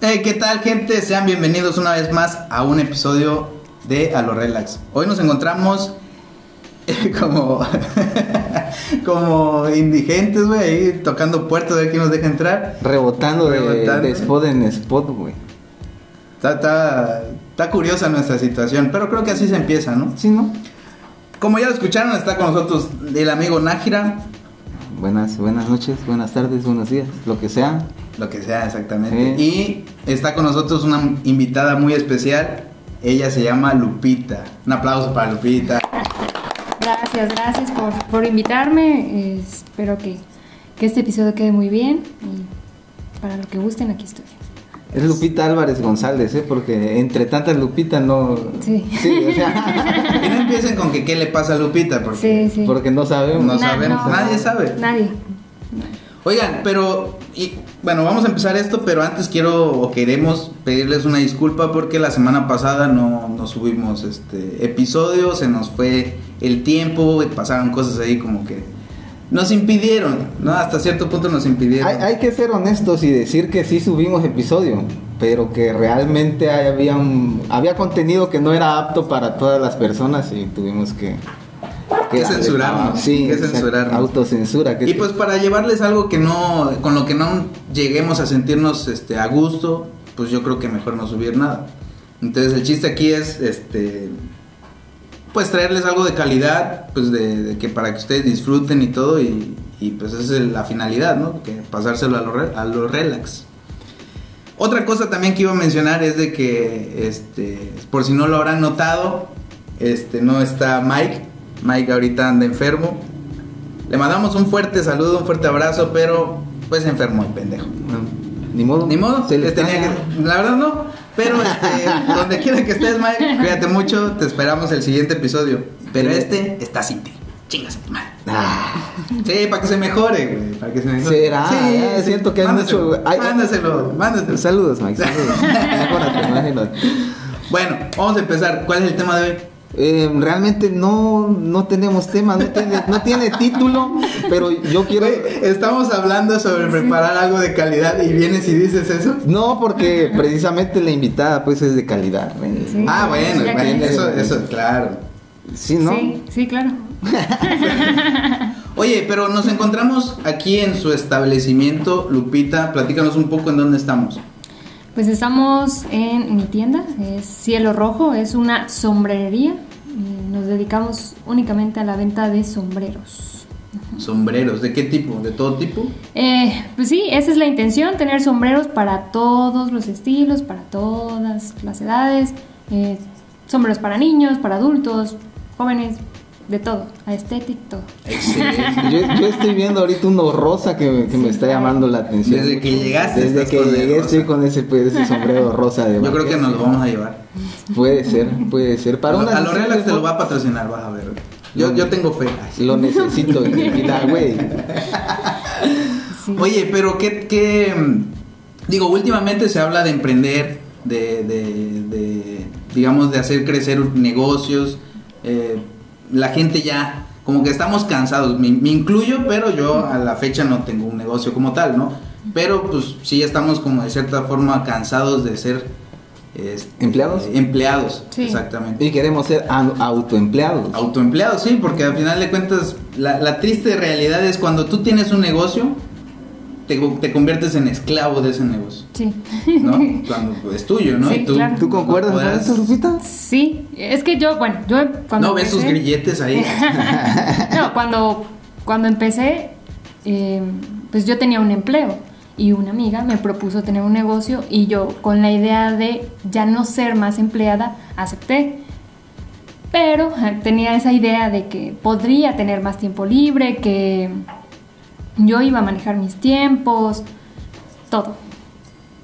Hey, ¿qué tal gente? Sean bienvenidos una vez más a un episodio de A lo Relax. Hoy nos encontramos eh, como como indigentes, güey, ahí tocando puertas a ver quién nos deja entrar. Rebotando, de- Rebotando. de, spot en spot, güey. Está, está, está curiosa nuestra situación, pero creo que así se empieza, ¿no? Sí, ¿no? Como ya lo escucharon, está con nosotros el amigo Nájira, Buenas, buenas noches, buenas tardes, buenos días, lo que sea. lo que sea exactamente. Sí. Y está con nosotros una invitada muy especial. Ella se llama Lupita. Un aplauso para Lupita. Gracias, gracias por, por invitarme. Eh, espero que, que este episodio quede muy bien. Y para lo que gusten, aquí estoy. Es Lupita Álvarez González, ¿eh? Porque entre tantas Lupita no... Sí. Sí, o sea, Y no empiecen con que qué le pasa a Lupita, porque Sí, sí. porque no sabemos. No sabemos, nadie sabe. Nadie. Oigan, pero y, bueno, vamos a empezar esto, pero antes quiero o queremos pedirles una disculpa porque la semana pasada no, no subimos este episodio, se nos fue el tiempo, y pasaron cosas ahí como que nos impidieron, ¿no? Hasta cierto punto nos impidieron. Hay, hay que ser honestos y decir que sí subimos episodio, pero que realmente hay- había, un- había contenido que no era apto para todas las personas y tuvimos que... Que censurarnos, Sí, que censurarnos. Autocensura. Que Y pues para llevarles algo que no, con lo que no lleguemos a sentirnos este, a gusto, pues yo creo que mejor no subir nada. Entonces el chiste aquí es, este, pues traerles algo de calidad, pues de, que para que ustedes disfruten y todo y, pues esa es la finalidad, ¿no? Que pasárselo a lo, re- a lo relax. Otra cosa también que iba a mencionar es de que, este, por si no lo habrán notado, este, no está Mike. Mike ahorita anda enfermo. Le mandamos un fuerte saludo, un fuerte abrazo, pero pues se enfermó el pendejo. Ni modo. Ni modo, Se le le tenía que- la verdad no. Pero este, donde quiera que estés, Mike, cuídate mucho. Te esperamos el siguiente episodio. Pero Sí. este está sin ti. Chingas. Ah. Sí, para que se mejore, güey. Para que se mejore. Será, ah, siento que hay mándaselo, mucho- hay- Mándaselo, mándaselo. Saludos, Mike. Saludos. Bueno, vamos a empezar. ¿Cuál es el tema de hoy? Eh, realmente no, no tenemos tema, no tiene, no tiene título, pero yo quiero... Estamos hablando sobre preparar algo de calidad y vienes y dices eso. No, porque precisamente la invitada pues es de calidad. Sí. Ah, bueno, que- eso, eso, claro. Sí, ¿no? Sí, sí, claro. Oye, pero nos encontramos aquí en su establecimiento, Lupita. Platícanos un poco en dónde estamos. Pues estamos en mi tienda, es Cielo Rojo, es una sombrerería. y nos dedicamos únicamente a la venta de sombreros. Sombreros, ¿de qué tipo? ¿De todo tipo? Eh, pues sí, esa es la intención, tener sombreros para todos los estilos, para todas las edades, eh, sombreros para niños, para adultos, jóvenes, de todo, aesthetic, todo. Excelente. Yo, yo estoy viendo ahorita uno rosa que, me- que me está llamando la atención. Desde que llegaste Desde que llegué rosa. estoy con ese, pues, ese sombrero rosa de Yo creo que nos lo vamos a llevar. Puede ser, puede ser. Para a una lo de te lo va a patrocinar, vas a ver. Yo, yo tengo fe. Lo necesito en mi vida, güey. Sí. Oye, pero qué, qué, digo, últimamente se habla de emprender, de, de, de, digamos, de hacer crecer negocios. eh, la gente ya, como que estamos cansados. Me, me incluyo, pero yo a la fecha no tengo un negocio como tal, ¿no? Pero pues sí estamos como de cierta forma cansados de ser este, ¿Empleados? Empleados, Sí. exactamente. Y queremos ser au- autoempleados. Autoempleados, sí, porque al final de cuentas la, la triste realidad es cuando tú tienes un negocio, te, te conviertes en esclavo de ese negocio, Sí. ¿no? cuando es tuyo, ¿no? Sí, y tú, claro. ¿Tú concuerdas con puedas- eso, Lupita? Sí, es que yo, bueno, yo cuando No ves sus empecé- grilletes ahí. no, cuando, cuando empecé, eh, pues yo tenía un empleo y una amiga me propuso tener un negocio y yo con la idea de ya no ser más empleada, acepté. Pero tenía esa idea de que podría tener más tiempo libre, que yo iba a manejar mis tiempos, todo.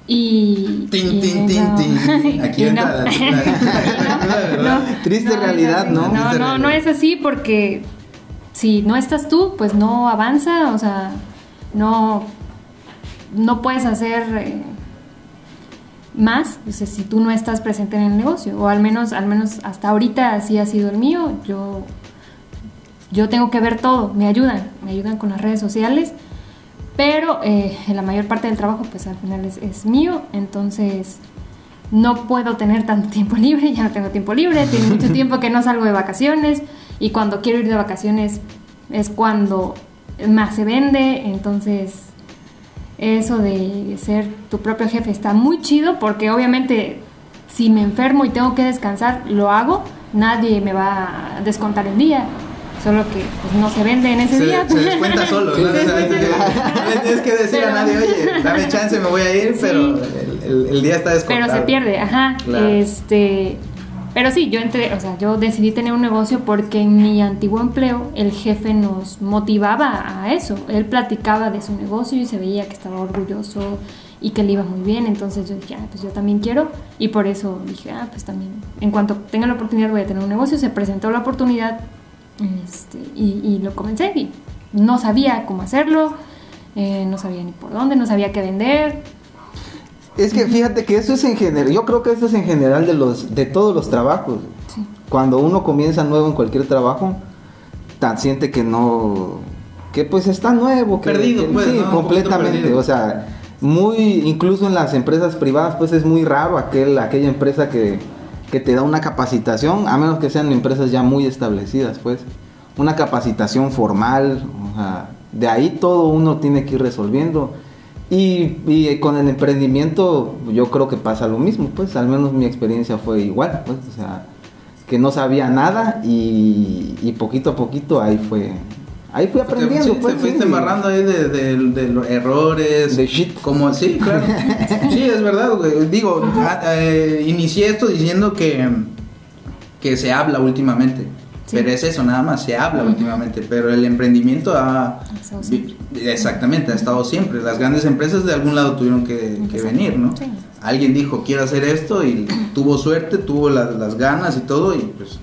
Y... Tin, tin, tin, tin. Aquí entra la- Triste realidad. ¿no? No, no, no es así porque si no estás tú, pues no avanza, o sea, no, no puedes hacer, eh, más o sea, si tú no estás presente en el negocio o al menos al menos hasta ahorita así ha sido el mío yo yo tengo que ver todo me ayudan me ayudan con las redes sociales pero eh, la mayor parte del trabajo pues al final es, es, mío entonces no puedo tener tanto tiempo libre ya no tengo tiempo libre tiene mucho tiempo que no salgo de vacaciones y cuando quiero ir de vacaciones es cuando más se vende entonces eso de ser tu propio jefe está muy chido porque obviamente si me enfermo y tengo que descansar, lo hago, nadie me va a descontar el día. Solo que pues, no se vende en ese se, día. Se descuenta solo. ¿no? o sea, no tienes que decir Pero- a nadie, oye, dame chance, me voy a ir, Sí. pero el, el- el día está descontado. Pero se pierde, ajá. Claro. Este, pero sí, yo entré, o sea, yo decidí tener un negocio porque en mi antiguo empleo el jefe nos motivaba a eso. Él platicaba de su negocio y se veía que estaba orgulloso y que le iba muy bien. Entonces yo dije, ah, pues yo también quiero. Y por eso dije, ah, pues también, en cuanto tenga la oportunidad voy a tener un negocio. Se presentó la oportunidad este, y, y lo comencé y no sabía cómo hacerlo. eh, no sabía ni por dónde, no sabía qué vender. Es que fíjate que eso es en general, yo creo que eso es en general de los de todos los trabajos. Sí. Cuando uno comienza nuevo en cualquier trabajo, tan siente que no que pues está nuevo, que, Perdido, que- pues, completamente, perdido. o sea, muy incluso en las empresas privadas pues es muy raro aquel aquella empresa que que te da una capacitación, a menos que sean empresas ya muy establecidas, pues una capacitación formal, o sea, de ahí todo uno tiene que ir resolviendo. Y, con el emprendimiento yo creo que pasa lo mismo, pues al menos mi experiencia fue igual, pues, o sea, que no sabía nada y, y poquito a poquito ahí fue, ahí fui aprendiendo, Te, pues. te fuiste sí. embarrando ahí de, de- de los errores. De shit. Como, sí, claro. sí, es verdad, güey. Digo, a- eh, inicié esto diciendo que, que se habla últimamente. Sí. Pero es eso, nada más, se habla últimamente. Pero el emprendimiento ha. Exactamente, ha estado siempre. Las grandes empresas de algún lado tuvieron que, venir, ¿no? Sí. Alguien dijo, quiero hacer esto y tuvo suerte, tuvo las ganas y todo, y pues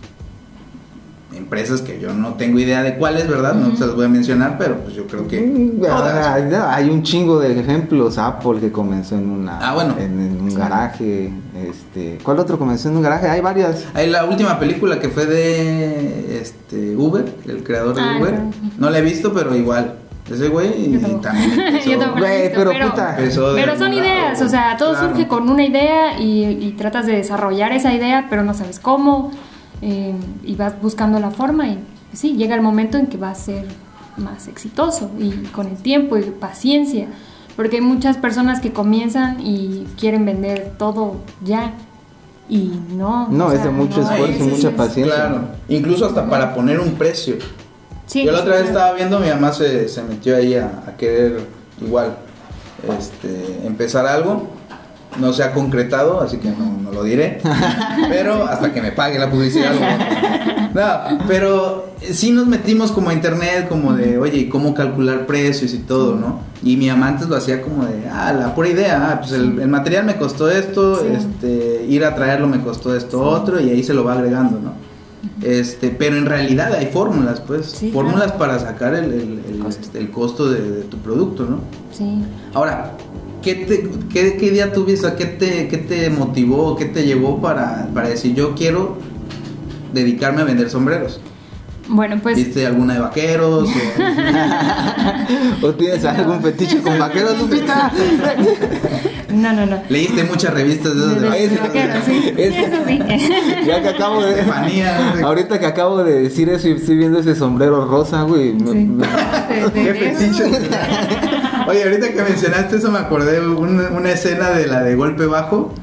empresas que yo no tengo idea de cuáles, ¿verdad? No se las voy a mencionar, pero pues yo creo que todas. Hay, un chingo de ejemplos, Apple que comenzó en una Ah, bueno. en, en un Sí. garaje, este, ¿cuál otro comenzó en un garaje? Hay varias. Hay la última película que fue de este Uber, el creador de Ah, Uber. claro. No la he visto, pero igual. Ese güey Yo también empezó- Yo Güey, pero pero, puta. empezó de pero son ideas, o sea, todo claro. surge con una idea y, y tratas de desarrollar esa idea, pero no sabes cómo, eh, y vas buscando la forma y pues sí, llega el momento en que va a ser más exitoso y con el tiempo y paciencia, porque hay muchas personas que comienzan y quieren vender todo ya y no. No, o es sea, de mucho no, esfuerzo, es- mucha es- paciencia. Claro, incluso hasta para poner un precio. Sí, Yo la otra vez claro. estaba viendo, mi mamá se, se metió ahí a, a querer igual este, empezar algo. No se ha concretado, así que no, no lo diré. Pero hasta que me pague la publicidad. pero sí nos metimos como a internet, como de, oye, ¿y cómo calcular precios y todo, no? Y mi mamá antes lo hacía como de, ah, la pura idea, ah, pues el, el material me costó esto, Sí. este, ir a traerlo me costó esto otro, y ahí se lo va agregando, ¿no? Este, pero en realidad hay fórmulas, pues, Sí, fórmulas claro. para sacar el, el- el- Costo. el costo de, de tu producto, ¿no? Sí. Ahora, ¿qué, te, qué, idea tuviste? ¿Qué te, ¿Qué te motivó? ¿Qué te llevó para, para decir yo quiero dedicarme a vender sombreros? Bueno, pues ¿Viste alguna de vaqueros? o- ¿O tienes algún fetiche con vaqueros, Lupita? no, no, no. ¿Leíste muchas revistas de De- esos de de- Ese- de vaqueros, sí. Eso sí. Ya que acabo de. Estefanía. Ahorita que acabo de decir eso y estoy viendo ese sombrero rosa, güey. me- Sí. ¿Qué fetiche? Oye, ahorita que mencionaste eso me acordé de una, una escena de la de golpe bajo.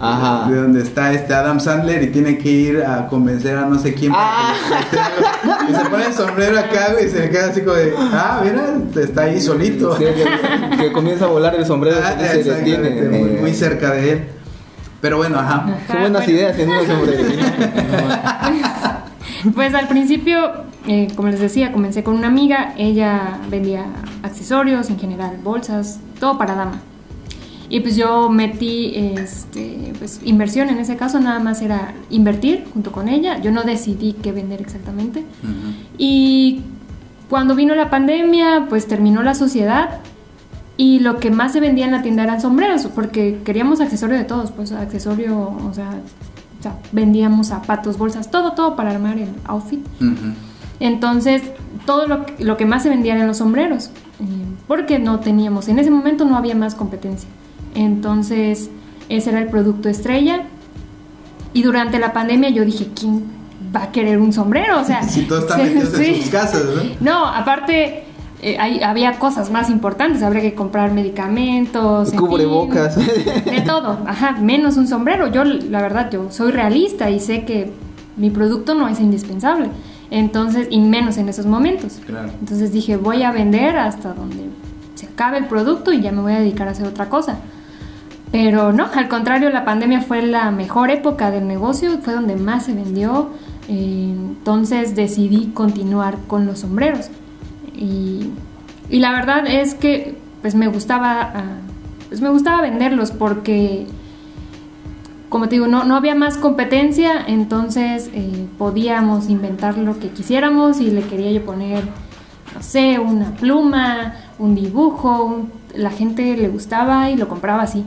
Ajá. De donde está este Adam Sandler y tiene que ir a convencer a no sé quién. para Ah. que. Y se pone el sombrero acá, güey, y se le queda así como de, ah, mira, está ahí solito. Sí, que, que comienza a volar el sombrero Ah, y se detiene. muy, eh, muy cerca de él. Pero bueno, ajá. Son buenas bueno. ideas en sombrero. Pues al principio, eh, como les decía, comencé con una amiga. Ella vendía accesorios, en general, bolsas, todo para dama. Y pues yo metí este, pues, inversión en ese caso, nada más era invertir junto con ella. Yo no decidí qué vender exactamente. Ujú. Y cuando vino la pandemia, pues terminó la sociedad Y lo que más se vendía en la tienda eran sombreros, porque queríamos accesorio de todos, pues accesorio, o sea, o sea, vendíamos zapatos, bolsas, todo, todo para armar el outfit. Entonces, todo lo, que- lo que más se vendía eran los sombreros, eh, porque no teníamos, en ese momento no había más competencia. Entonces, ese era el producto estrella. Y durante la pandemia yo dije, ¿quién va a querer un sombrero? O sea, Si todos están sí, en sus casas, ¿no? No, aparte, eh, hay- había cosas más importantes, habría que comprar medicamentos. en Cubrebocas. fin, de todo, ajá, menos un sombrero. Yo, la verdad, yo soy realista y sé que mi producto no es indispensable. Entonces, y menos en esos momentos. Claro. Entonces dije, voy a vender hasta donde se acabe el producto y ya me voy a dedicar a hacer otra cosa. Pero no, al contrario, la pandemia fue la mejor época del negocio, fue donde más se vendió. entonces decidí continuar con los sombreros. Y, y la verdad es que pues me gustaba, ah, pues me gustaba venderlos porque como te digo, no, no había más competencia, entonces eh, podíamos inventar lo que quisiéramos y le quería yo poner, no sé, una pluma, un dibujo, la gente le gustaba y lo compraba así.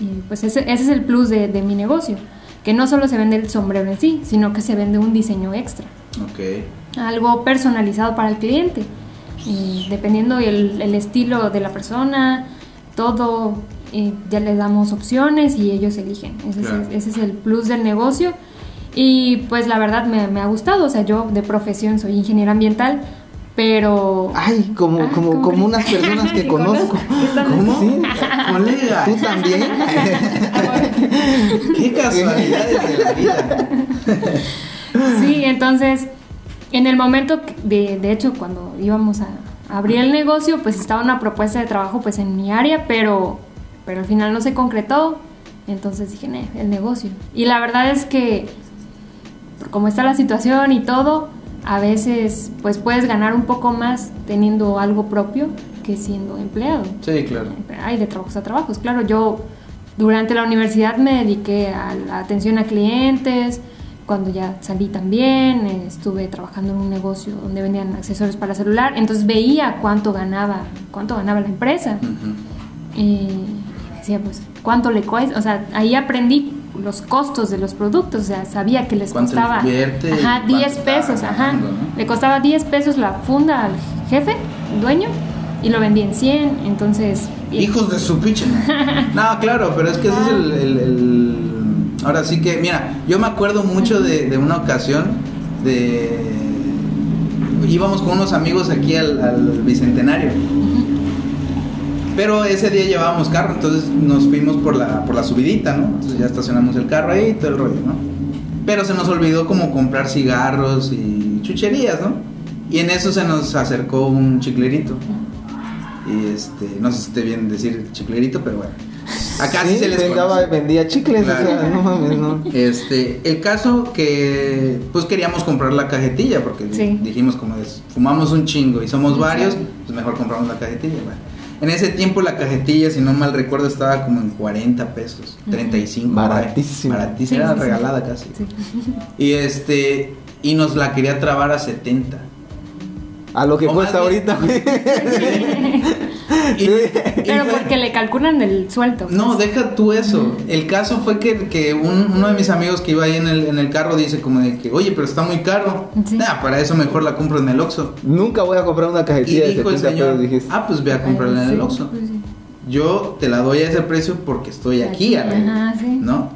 Y pues ese, ese es el plus de, de mi negocio, que no solo se vende el sombrero en sí, sino que se vende un diseño extra, Ok. algo personalizado para el cliente, y dependiendo el, el estilo de la persona, todo, ya les damos opciones y ellos eligen. Ese, Claro. es, ese es el plus del negocio. Y pues la verdad me, me ha gustado, o sea, yo de profesión soy ingeniera ambiental, pero... Ay, como, Ah, como, ¿cómo como unas personas que ¿Que conozco. ¿Cómo? Sí. Colega. ¿Tú también? Qué casualidades de la vida. Sí, entonces, en el momento, de, de hecho, cuando íbamos a abrir el negocio, pues estaba una propuesta de trabajo pues en mi área, pero, pero al final no se concretó. Entonces dije, "Nee, el negocio. Y la verdad es que, como está la situación y todo, a veces pues puedes ganar un poco más teniendo algo propio que siendo empleado. Sí, claro. Hay de trabajos a trabajos. Claro, yo durante la universidad me dediqué a la atención a clientes. Cuando ya salí también, estuve trabajando en un negocio donde vendían accesorios para celular. Entonces veía cuánto ganaba, cuánto ganaba la empresa. Y decía, pues, cuánto le cuesta. O sea, ahí aprendí los costos de los productos. O sea, sabía que les ¿Cuánto le costaba ajá, ¿Cuánto 10 está pesos. Ajá. no? Le costaba 10 pesos la funda al jefe, dueño, y lo vendía en 100. Entonces. Hijos de su pinche. No, claro, pero es que ese es el, el- el- Ahora sí que, mira, yo me acuerdo mucho de, de una ocasión de. Íbamos con unos amigos aquí al, al bicentenario. Pero ese día llevábamos carro, entonces nos fuimos por la, por la subidita, ¿no? Entonces ya estacionamos el carro ahí y todo el rollo, ¿no? Pero se nos olvidó como comprar cigarros y chucherías, ¿no? Y en eso se nos acercó un chiclerito. Y este, no sé si esté bien decir chiclerito, pero bueno. Acá sí, se les vendaba, vendía chicles, Claro. o sea, no mames, no. Este, el caso que pues queríamos comprar la cajetilla porque Sí. dijimos como es, fumamos un chingo y somos Sí. varios, pues mejor compramos la cajetilla. bueno. En ese tiempo la cajetilla, si no mal recuerdo, estaba como en 40 pesos, 35. por ahí. Baratísimo. Baratísima, Sí, era regalada casi. Y este, y nos la quería trabar a 70. A lo que O cuesta ahorita. Y- y Pero porque le calculan el suelto. No, deja tú eso. El caso fue que, que un- uno de mis amigos que iba ahí en el, en el carro dice como de que, oye, pero está muy caro. Sí. Nah, para eso mejor la compro en el Oxxo. Nunca voy a comprar una Y cajetilla de dijo el 70 señor, pesos, dijiste. ah, pues ve a comprarla en el Oxxo. pues sí. Yo te la doy a ese precio porque estoy aquí ajá, sí. ¿no?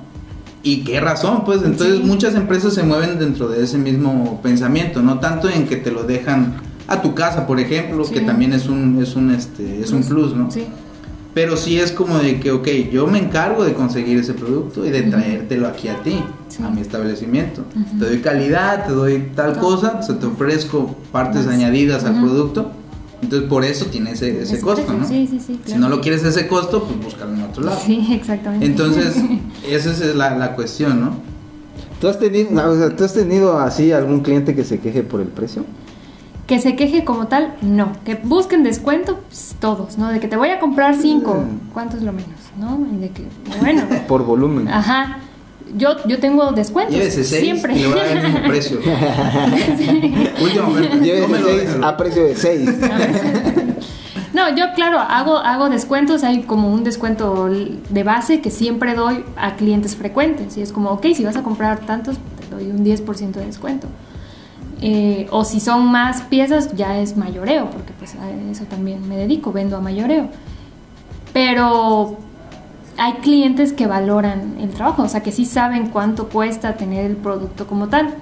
Y qué razón, pues entonces Sí. muchas empresas se mueven dentro de ese mismo pensamiento, no tanto en que te lo dejan a tu casa, por ejemplo, Sí. que también es un es un este es un plus, ¿no? Sí. Pero sí es como de que, ok, yo me encargo de conseguir ese producto y de traértelo aquí a ti, Sí. a mi establecimiento. Te doy calidad, te doy tal cosa, se te ofrezco partes Más. añadidas al producto. Entonces por eso tiene ese, ese costo, precio, ¿no? sí, sí, sí, Si no lo quieres ese costo, pues búscalo en otro lado. Sí, exactamente. Entonces, esa es la, la cuestión, ¿no? ¿Tú has, tenido, no, o sea, ¿Tú has tenido así algún cliente que se queje por el precio? Que se queje como tal, no. Que busquen descuento, pues, todos, ¿no? De que te voy a comprar cinco, Mm. ¿cuánto es lo menos? ¿No? Y de que, bueno, Por volumen. ajá. Yo, yo tengo descuentos. Llévese seis siempre. y le voy a dar el mismo precio. Última oferta. Llévese seis a precio de 6. No, yo claro, hago, hago descuentos, hay como un descuento de base que siempre doy a clientes frecuentes. Y es como, ok, si vas a comprar tantos, te doy un 10% de descuento. Eh, o si son más piezas, ya es mayoreo, porque pues a eso también me dedico, vendo a mayoreo. Pero hay clientes que valoran el trabajo, o sea, que sí saben cuánto cuesta tener el producto como tal.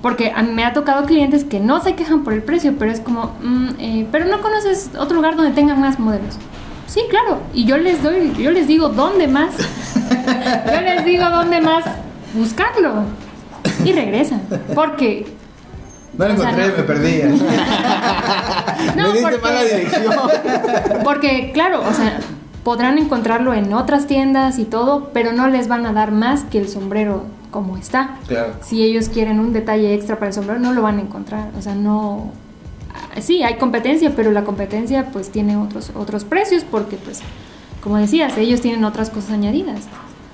Porque a mí me ha tocado clientes que no se quejan por el precio, pero es como, mm, eh, pero no conoces otro lugar donde tengan más modelos. Sí, claro. Y yo les doy, yo les digo dónde más. yo les digo dónde más buscarlo. Y regresan. Porque. No lo encontré, me perdí. no, me porque, mala dirección. porque, claro, o sea, podrán encontrarlo en otras tiendas y todo, pero no les van a dar más que el sombrero como está. Claro. Si ellos quieren un detalle extra para el sombrero, no lo van a encontrar. O sea, no... Sí, hay competencia, pero la competencia pues tiene otros, otros precios porque pues, como decías, ellos tienen otras cosas añadidas.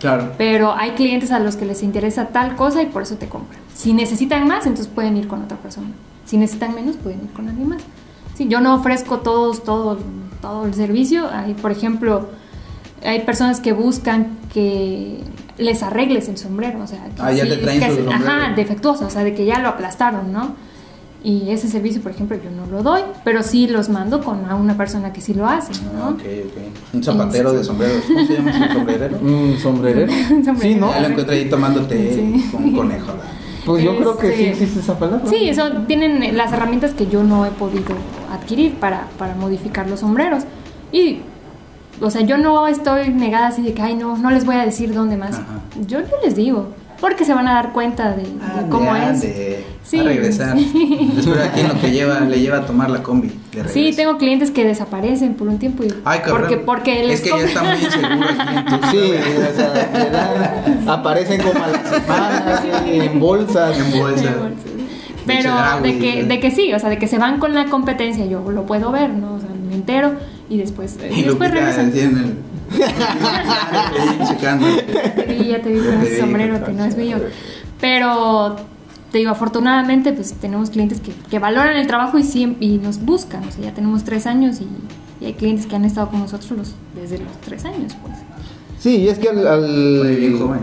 Claro. Pero hay clientes a los que les interesa tal cosa y por eso te compran. Si necesitan más, entonces pueden ir con otra persona. Si necesitan menos, pueden ir con alguien más. Sí, yo no ofrezco todos, todo, todo el servicio. Hay, por ejemplo, hay personas que buscan que les arregles el sombrero, o sea, que, ah, ya te traen que ajá, defectuoso, o sea, de que ya lo aplastaron, ¿no? Y ese servicio, por ejemplo, yo no lo doy, pero sí los mando con a una persona que sí lo hace, ¿no? Ah, ok, ok. Un zapatero de sombreros, ¿cómo se llama ese sombrerero? Un sombrerero. Sí, ¿no? Ya lo encontré ahí tomándote Sí. con un conejo. Pues yo creo que sí Este, existe esa palabra. Sí, eso tienen las herramientas que yo no he podido adquirir para, para modificar los sombreros. Y, o sea, yo no estoy negada así de que, ay, no, no les voy a decir dónde más. Ajá. Yo, yo les digo, porque se van a dar cuenta de, de Ande, cómo es. ande, Sí. A regresar. Después aquí en lo que lleva, le lleva a tomar la combi. de Sí, tengo clientes que desaparecen por un tiempo y Ay, cabrón. porque porque les Es que ya com- está muy inseguro aquí en Tuxtla, Sí, o sea, dan- aparecen como a la semana, en bolsas. En bolsa. Pero de que, de que sí, o sea, de que se van con la competencia, yo lo puedo ver, ¿no? O sea, me entero y después, Y después regresan. Checando. Y ya te vi con ese sombrero que no es mío. Pero te digo, afortunadamente, pues tenemos clientes que, que valoran el trabajo y, siem- y nos buscan. O sea, ya tenemos tres años y, y hay clientes que han estado con nosotros los, desde los tres años, pues. Sí, y es que al, al- Muy bien joven.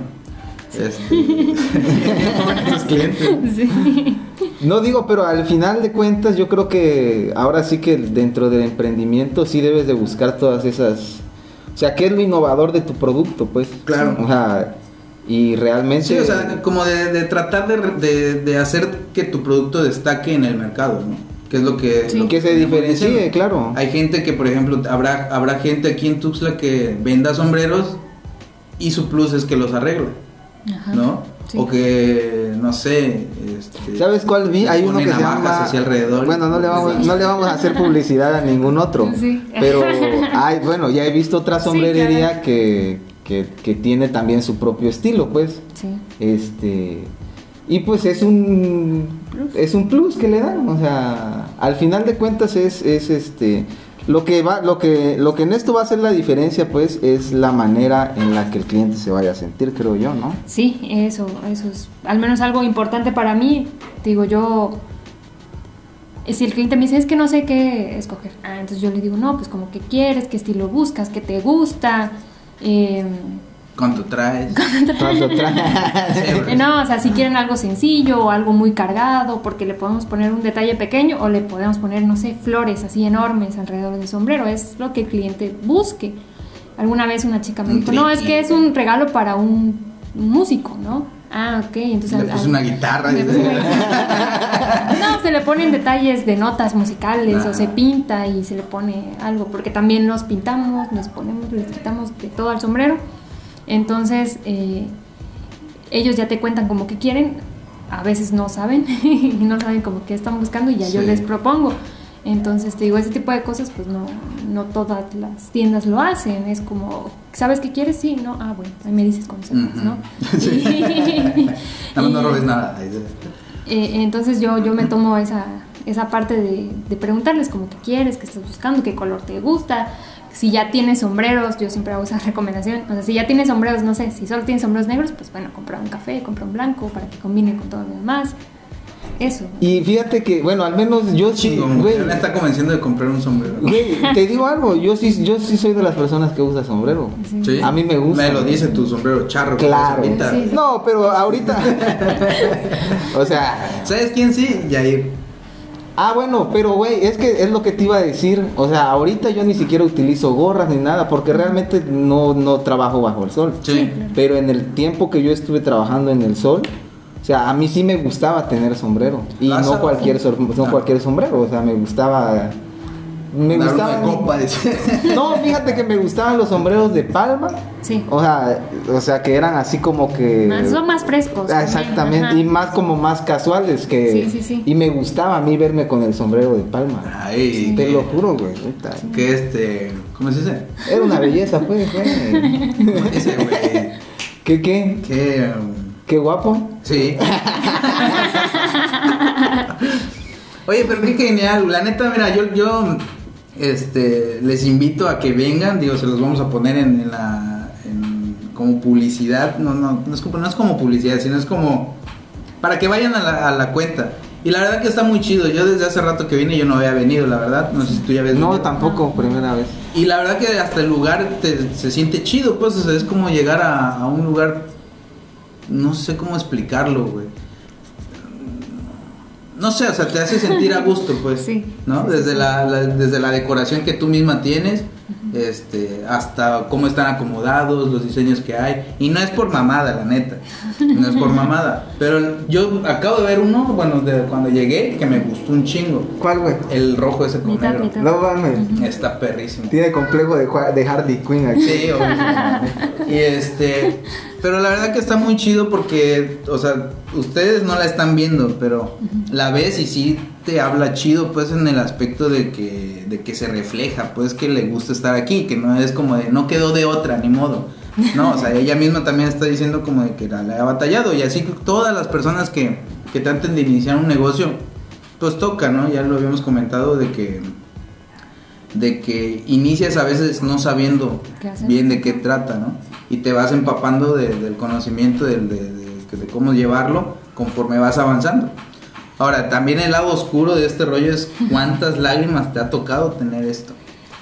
Este, clientes. Sí. No digo, pero al final de cuentas yo creo que ahora sí que dentro del emprendimiento sí debes de buscar todas esas... O sea, ¿qué es lo innovador de tu producto? Pues. Claro. O sea, y realmente... Sí, o sea, como de, de tratar de, de, de hacer que tu producto destaque en el mercado, ¿no? Que es lo que... Sí. lo que se diferencie, claro. Hay gente que, por ejemplo, habrá, habrá gente aquí en Tuxtla que venda sombreros y su plus es que los arregla, Ajá. ¿no? Sí. O que, no sé... Este, ¿Sabes cuál vi? Hay uno que se llama... hacia alrededor. Bueno, no le, vamos, no le vamos a hacer publicidad a ningún otro. Sí. Pero hay, bueno, ya he visto otra Sí, sombrerería claro. que, que, que tiene también su propio estilo, pues. Sí. Este y pues es un es un plus que le dan, o sea, al final de cuentas es, es este lo que va lo que lo que en esto va a hacer la diferencia pues es la manera en la que el cliente se vaya a sentir, creo yo, ¿no? Sí, eso, eso es al menos algo importante para mí. Digo, yo, eh, si el cliente me dice, es que no sé qué escoger, ah, entonces yo le digo, no, pues como que quieres, qué estilo buscas, qué te gusta. Eh, ¿Cuánto traes? Cuando trae- eh, no, o sea, si quieren algo sencillo o algo muy cargado, porque le podemos poner un detalle pequeño o le podemos poner, no sé, flores así enormes alrededor del sombrero. Es lo que el cliente busque. Alguna vez una chica me Un dijo, no, es que es un regalo para un músico, ¿no? Ah, ok, entonces... Le al- una guitarra. le puse una guitarra. no, se le ponen detalles de notas musicales o se pinta y se le pone algo, porque también nos pintamos, nos ponemos, les quitamos de todo al sombrero. Entonces, eh, ellos ya te cuentan como que quieren, a veces no saben, y no saben como que están buscando y ya yo les propongo. Entonces, te digo, ese tipo de cosas, pues no, no todas las tiendas lo hacen. Es como, ¿sabes qué quieres? Sí, no, ah, bueno, ahí me dices sepas, Ujú. ¿no? Sí. No y- robes nada. eh, entonces yo, yo me tomo esa, esa parte de, de preguntarles como qué quieres, qué estás buscando, qué color te gusta. Si ya tienes sombreros, yo siempre hago esa recomendación. O sea, si ya tienes sombreros, no sé, si solo tienes sombreros negros, pues bueno, compra un café, compra un blanco para que combine con todo lo demás. eso. Y fíjate que, bueno, al menos yo sí, güey. me está convenciendo de comprar un sombrero. Güey, te digo algo, yo sí, yo sí soy de las personas que usa sombrero. Sí. Sí. A mí me gusta. Me lo dice tu sombrero charro. Claro. Sí. No, pero ahorita. o sea. ¿Sabes quién sí? Yair. Ah, bueno, pero güey, es que es lo que te iba a decir. O sea, ahorita yo ni siquiera utilizo gorras ni nada porque realmente no, no trabajo bajo el sol. Sí. Pero en el tiempo que yo estuve trabajando en el sol, o sea, a mí sí me gustaba tener sombrero. Y no cualquier, sor- no Ah. cualquier sombrero, o sea, me gustaba... Me Dar una gustaba... copa, dice. No, fíjate que me gustaban los sombreros de palma. Sí. O sea, o sea, que eran así como que... Más- son más frescos. Ah, también, Exactamente, ajá. y más como más casuales que... Sí, sí, sí. Y me gustaba a mí verme con el sombrero de palma. Ay, Te lo juro, güey. puta. Que este. ¿Cómo se dice? Era una belleza, pues, güey. ¿Cómo dice, güey? ¿Qué, qué? Que. um, ¿Qué guapo? Sí. Oye, pero qué genial. La neta, mira, yo, yo este, les invito a que vengan. Digo, se los vamos a poner en, en la. en- como publicidad. No, no, no es, como, no es como publicidad, sino es como. Para que vayan a la, a la cuenta. Y la verdad que está muy chido. Yo desde hace rato que vine, yo no había venido, la verdad. No sé si tú ya ves. No, tampoco, primera vez. Y la verdad que hasta el lugar te- se siente chido, pues, o sea, es como llegar a, a un lugar, no sé cómo explicarlo, güey. No sé, o sea, te hace sentir a gusto, pues, Sí. ¿no? Desde la, la- desde la decoración que tú misma tienes, este, hasta cómo están acomodados, los diseños que hay. Y no es por mamada, la neta, no es por mamada. Pero yo acabo de ver uno, bueno, de cuando llegué, que me gustó un chingo. ¿Cuál, güey? El rojo ese con negro. No mames. Está perrísimo. Tiene complejo de, de Harley Quinn aquí. Sí, obvio. Y este, pero la verdad que está muy chido porque, o sea, ustedes no la están viendo, pero la ves y sí te habla chido, pues en el aspecto de que, de que se refleja, pues que le gusta estar aquí, que no es como de, no quedó de otra, ni modo. No, o sea, ella misma también está diciendo como de que la, la ha batallado y así que todas las personas que, que traten de iniciar un negocio, pues toca, ¿no? Ya lo habíamos comentado de que de que inicias a veces no sabiendo bien de qué trata, ¿no? Y te vas empapando de- del conocimiento del- de, de- de cómo llevarlo conforme vas avanzando. Ahora, también el lado oscuro de este rollo es cuántas lágrimas te ha tocado tener esto.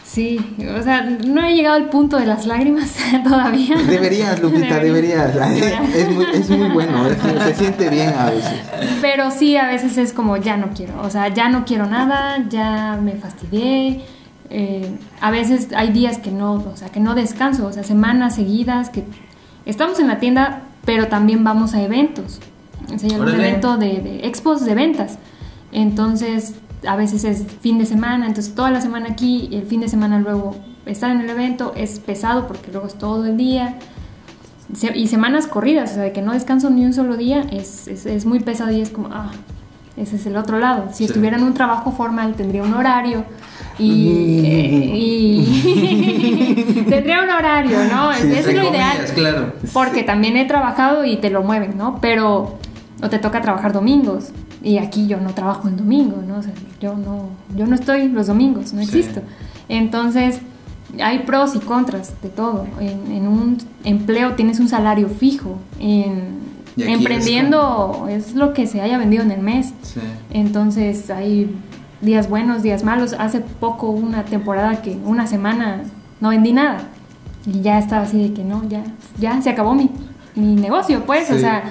Sí, o sea, no he llegado al punto de las lágrimas todavía. Deberías, Lupita, deberías. Debería. Es muy, es muy bueno, se siente bien a veces. Pero sí, a veces es como ya no quiero, o sea, ya no quiero nada, ya me fastidié. eh, a veces hay días que no, o sea, que no descanso, o sea, semanas seguidas que estamos en la tienda, pero también vamos a eventos. Hay un Órale. evento de, de expos de ventas. Entonces, a veces es fin de semana, entonces toda la semana aquí y el fin de semana luego estar en el evento es pesado porque luego es todo el día. Se- y semanas corridas, o sea, de que no descanso ni un solo día, es, es, es muy pesado y es como, ah, ese es el otro lado. Si Sí. estuviera en un trabajo formal, tendría un horario y, eh, y tendría un horario, ¿no? Sí, Eso es lo ideal. comillas, claro. Porque también he trabajado y te lo mueven, ¿no? Pero o te toca trabajar domingos y aquí yo no trabajo en domingo, ¿no? O sea, yo no yo no estoy los domingos, no Sí. existo. Entonces, hay pros y contras de todo. En, en un empleo tienes un salario fijo. En emprendiendo es, lo que se haya vendido en el mes. Sí. Entonces hay días buenos, días malos. Hace poco una temporada que una semana no vendí nada. Y ya estaba así de que no, ya, ya se acabó mi, mi negocio, pues, o Sí. sea,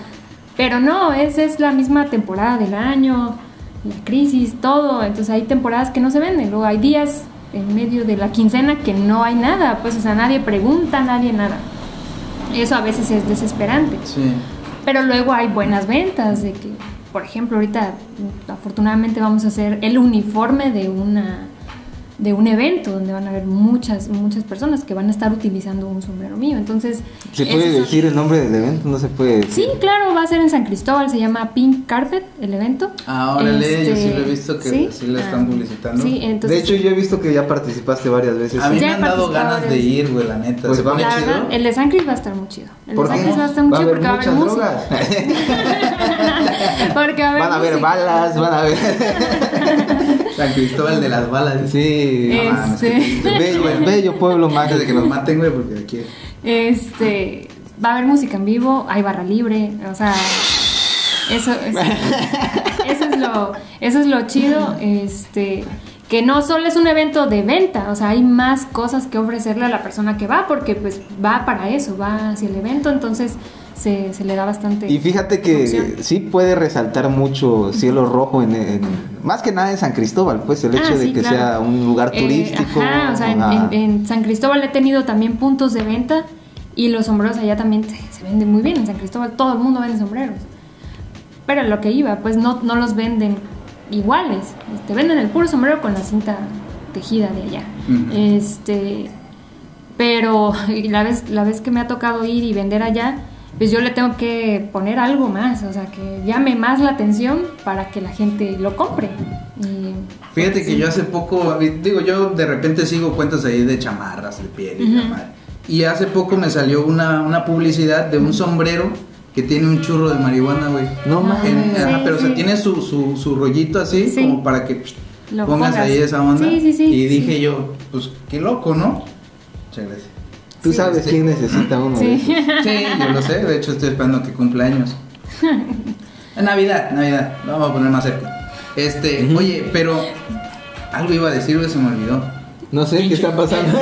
pero no, es, es la misma temporada del año, la crisis, todo. Entonces hay temporadas que no se venden. Luego hay días en medio de la quincena que no hay nada, pues, o sea, nadie pregunta, nadie nada. Eso a veces es desesperante. Sí. Pero luego hay buenas ventas de que, por ejemplo, ahorita afortunadamente vamos a hacer el uniforme de una de un evento donde van a haber muchas muchas personas que van a estar utilizando un sombrero mío. Entonces, ¿Se puede es- decir el nombre del evento? No se puede decir. Sí, claro, va a ser en San Cristóbal, se llama Pink Carpet el evento. Ah, órale, yo sí lo he Este, visto que sí lo están Ah, publicitando. Sí, entonces de hecho, yo he visto que ya participaste varias veces. A mí me han dado ganas de ir, güey, la neta. Pues ¿Se la chido? verdad, el de San Cris va a estar muy chido. El de ¿Por San? Cris va a estar muy Va chido haber porque va a haber muchas música. porque va a haber Van a haber música. balas, van a ver. San Cristóbal de las balas. Sí. Este. Bello, bello pueblo Antes mágico. de que nos maten, güey, porque aquí. Este, va a haber música en vivo, hay barra libre, o sea, Eso, eso, eso es lo, eso es lo chido, este, que no solo es un evento de venta, o sea, hay más cosas que ofrecerle a la persona que va, porque pues va para eso, va hacia el evento, entonces se, se le da bastante. Y fíjate que sí puede resaltar mucho Cielo Rojo en, en- más que nada en San Cristóbal, pues el hecho Ah, de sí, que claro. sea un lugar Eh, turístico. ajá, o sea, en, ajá. en- en San Cristóbal he tenido también puntos de venta y los sombreros allá también se, se venden muy bien. En San Cristóbal todo el mundo vende sombreros. Pero lo que iba, pues no, no los venden iguales. Te venden el puro sombrero con la cinta tejida de allá. Este, pero la vez, la vez que me ha tocado ir y vender allá, pues yo le tengo que poner algo más, o sea, que llame más la atención para que la gente lo compre. Y, Fíjate que sí. yo hace poco, digo, yo de repente sigo cuentas ahí de chamarras, de piel y Ujú. madre. Y hace poco me salió una, una publicidad de un sombrero que tiene un churro de marihuana, güey. No Ah, mames. Sí, pero o sea, sí. tiene su, su, su rollito así, Sí. como para que psh, pongas, pongas. ahí esa onda. Sí, sí, sí, Y dije sí. yo, pues qué loco, ¿no? Muchas gracias. Tú Sí. sabes Sí. quién necesita uno de Sí. esos. Sí, yo lo sé, de hecho estoy esperando que cumpla años. Navidad, Navidad, lo vamos a poner más cerca. Este, oye, pero algo iba a decir, se me olvidó. No sé qué está pasando.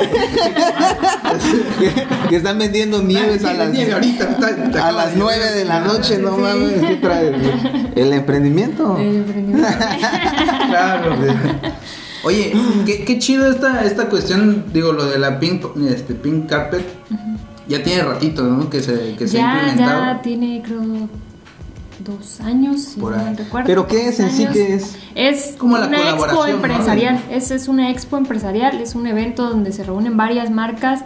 que, que están vendiendo nieves a las, Nieve ahorita, está- te a las de- 9 de la noche, no Sí. mames. ¿Qué trae? El emprendimiento. El emprendimiento. Claro, güey. Oye, qué, qué chido esta, esta cuestión, digo, lo de la pink, este, pink carpet. Ya tiene ratito, ¿no? Que se, que se ha ya, implementado. ya tiene, creo, dos años, si no recuerdo. ¿Pero qué es en sí? ¿Qué es? Es Como la una expo colaboración, ¿no? empresarial. Es, es una expo empresarial, es un evento donde se reúnen varias marcas,